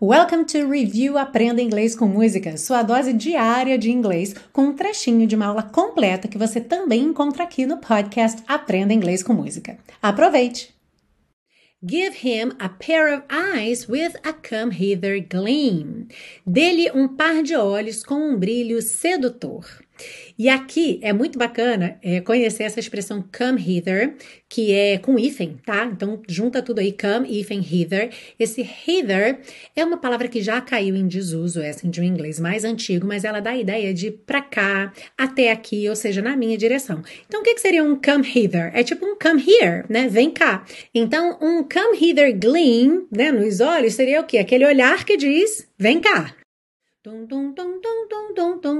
Welcome to Review Aprenda Inglês com Música, sua dose diária de inglês, com um trechinho de uma aula completa que você também encontra aqui no podcast Aprenda Inglês com Música. Aproveite! Give him a pair of eyes with a come hither gleam. Dê-lhe um par de olhos com um brilho sedutor. E aqui é muito bacana é, conhecer essa expressão come hither, que é com hífen, tá? Então junta tudo aí, come, hífen, hither. Esse hither é uma palavra que já caiu em desuso, assim, de um inglês mais antigo, mas ela dá a ideia de pra cá, até aqui, ou seja, na minha direção. Então o que, que seria um come hither? É tipo um come here, né? Vem cá. Então um come hither gleam, né, nos olhos, seria o quê? Aquele olhar que diz, vem cá. Dum dum dum dum dum dum